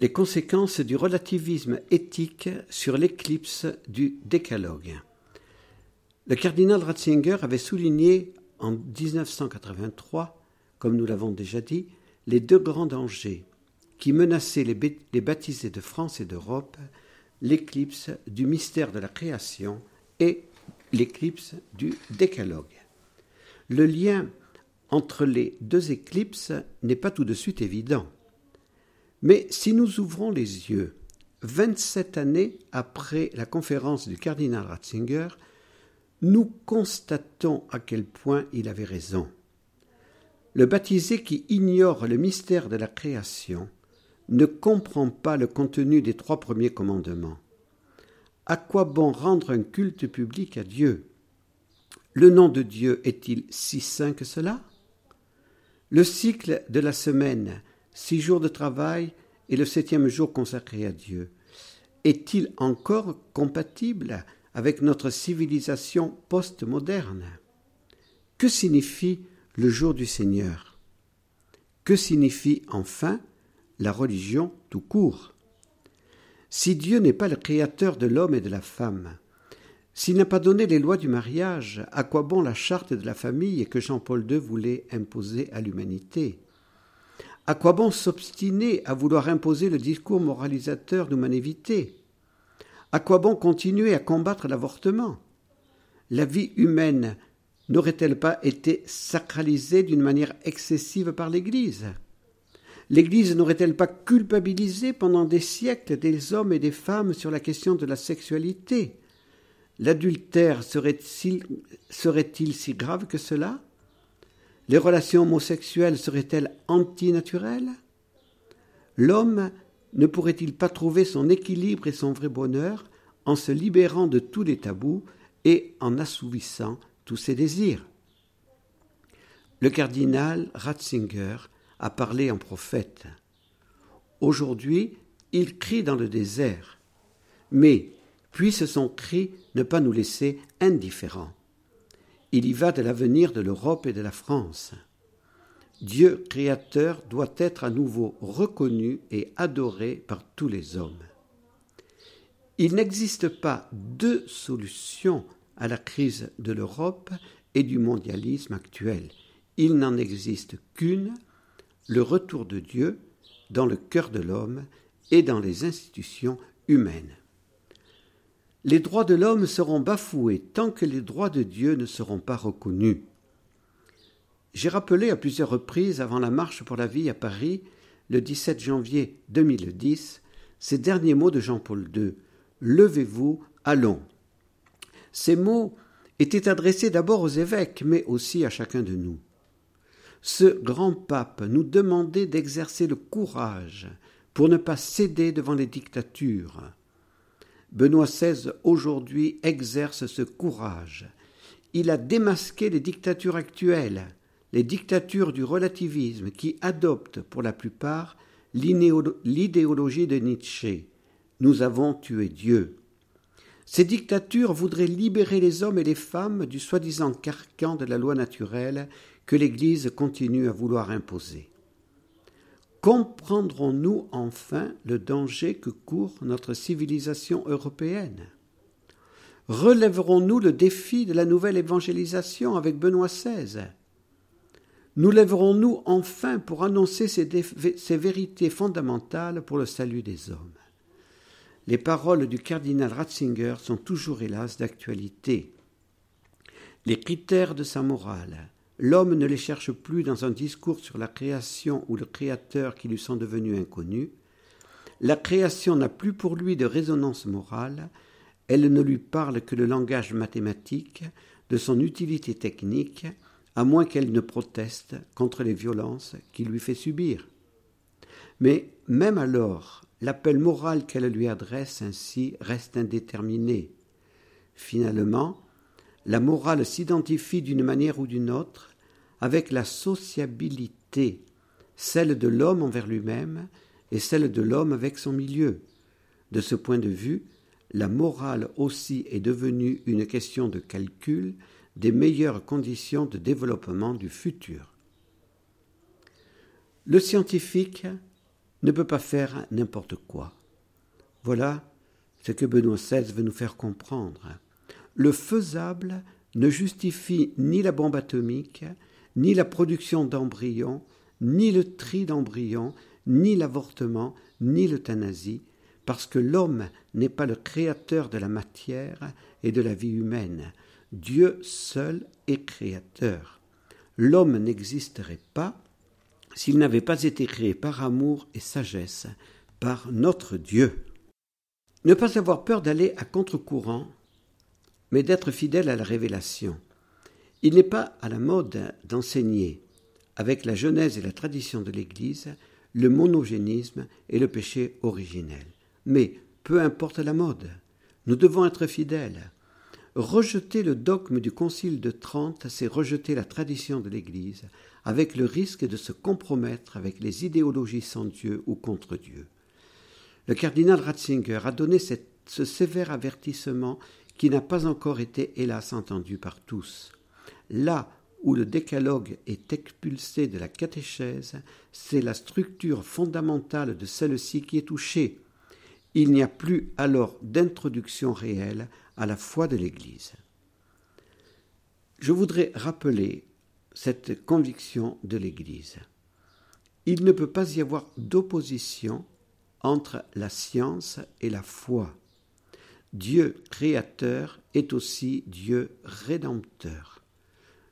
Les conséquences du relativisme éthique sur l'éclipse du décalogue. Le cardinal Ratzinger avait souligné en 1983, comme nous l'avons déjà dit, les deux grands dangers qui menaçaient les, baptisés de France et d'Europe, l'éclipse du mystère de la création et l'éclipse du décalogue. Le lien entre les deux éclipses n'est pas tout de suite évident. Mais si nous ouvrons les yeux, 27 années après la conférence du cardinal Ratzinger, nous constatons à quel point il avait raison. Le baptisé qui ignore le mystère de la création ne comprend pas le contenu des trois premiers commandements. À quoi bon rendre un culte public à Dieu? Le nom de Dieu est-il si saint que cela? Le cycle de la semaine, six jours de travail et le septième jour consacré à Dieu, est-il encore compatible avec notre civilisation postmoderne? Que signifie le jour du Seigneur? Que signifie enfin la religion tout court? Si Dieu n'est pas le créateur de l'homme et de la femme, s'il n'a pas donné les lois du mariage, à quoi bon la charte de la famille que Jean-Paul II voulait imposer à l'humanité? À quoi bon s'obstiner à vouloir imposer le discours moralisateur d'humanité à quoi bon continuer à combattre l'avortement? La vie humaine n'aurait-elle pas été sacralisée d'une manière excessive par l'Église? L'Église n'aurait-elle pas culpabilisé pendant des siècles des hommes et des femmes sur la question de la sexualité? L'adultère serait-il serait si grave que cela? Les relations homosexuelles seraient-elles antinaturelles? L'homme ne pourrait-il pas trouver son équilibre et son vrai bonheur en se libérant de tous les tabous et en assouvissant tous ses désirs? Le cardinal Ratzinger a parlé en prophète. Aujourd'hui, il crie dans le désert, mais puisse son cri ne pas nous laisser indifférents. Il y va de l'avenir de l'Europe et de la France. Dieu créateur doit être à nouveau reconnu et adoré par tous les hommes. Il n'existe pas deux solutions à la crise de l'Europe et du mondialisme actuel. Il n'en existe qu'une, le retour de Dieu dans le cœur de l'homme et dans les institutions humaines. Les droits de l'homme seront bafoués tant que les droits de Dieu ne seront pas reconnus. J'ai rappelé à plusieurs reprises avant la marche pour la vie à Paris, le 17 janvier 2010, ces derniers mots de Jean-Paul II. Levez-vous, allons. Ces mots étaient adressés d'abord aux évêques, mais aussi à chacun de nous. Ce grand pape nous demandait d'exercer le courage pour ne pas céder devant les dictatures. Benoît XVI aujourd'hui exerce ce courage. Il a démasqué les dictatures actuelles les dictatures du relativisme qui adoptent pour la plupart l'idéologie de Nietzsche. Nous avons tué Dieu. Ces dictatures voudraient libérer les hommes et les femmes du soi-disant carcan de la loi naturelle que l'Église continue à vouloir imposer. Comprendrons-nous enfin le danger que court notre civilisation européenne? Relèverons-nous le défi de la nouvelle évangélisation avec Benoît XVI nous lèverons-nous enfin pour annoncer ces, ces, vérités fondamentales pour le salut des hommes? Les paroles du cardinal Ratzinger sont toujours hélas d'actualité. Les critères de sa morale, l'homme ne les cherche plus dans un discours sur la création ou le créateur qui lui sont devenus inconnus. La création n'a plus pour lui de résonance morale, elle ne lui parle que le langage mathématique, de son utilité technique, à moins qu'elle ne proteste contre les violences qu'il lui fait subir. Mais même alors, l'appel moral qu'elle lui adresse ainsi reste indéterminé. Finalement, la morale s'identifie d'une manière ou d'une autre avec la sociabilité, celle de l'homme envers lui-même et celle de l'homme avec son milieu. De ce point de vue, la morale aussi est devenue une question de calcul des meilleures conditions de développement du futur. Le scientifique ne peut pas faire n'importe quoi. Voilà ce que Benoît XVI veut nous faire comprendre. Le faisable ne justifie ni la bombe atomique, ni la production d'embryons, ni le tri d'embryons, ni l'avortement, ni l'euthanasie, parce que l'homme n'est pas le créateur de la matière et de la vie humaine. Dieu seul est créateur. L'homme n'existerait pas s'il n'avait pas été créé par amour et sagesse, par notre Dieu. Ne pas avoir peur d'aller à contre-courant, mais d'être fidèle à la révélation. Il n'est pas à la mode d'enseigner, avec la genèse et la tradition de l'Église, le monogénisme et le péché originel. Mais peu importe la mode, nous devons être fidèles. Rejeter le dogme du Concile de Trente, c'est rejeter la tradition de l'Église, avec le risque de se compromettre avec les idéologies sans Dieu ou contre Dieu. Le cardinal Ratzinger a donné ce sévère avertissement qui n'a pas encore été, hélas, entendu par tous. Là où le décalogue est expulsé de la catéchèse, c'est la structure fondamentale de celle-ci qui est touchée. Il n'y a plus alors d'introduction réelle à la foi de l'Église. Je voudrais rappeler cette conviction de l'Église. Il ne peut pas y avoir d'opposition entre la science et la foi. Dieu créateur est aussi Dieu rédempteur.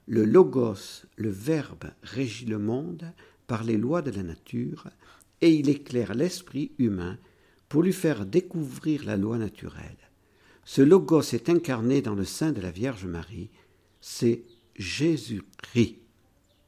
Le logos, le Verbe, régit le monde par les lois de la nature, et il éclaire l'esprit humain pour lui faire découvrir la loi naturelle. Ce logos est incarné dans le sein de la Vierge Marie, c'est Jésus-Christ.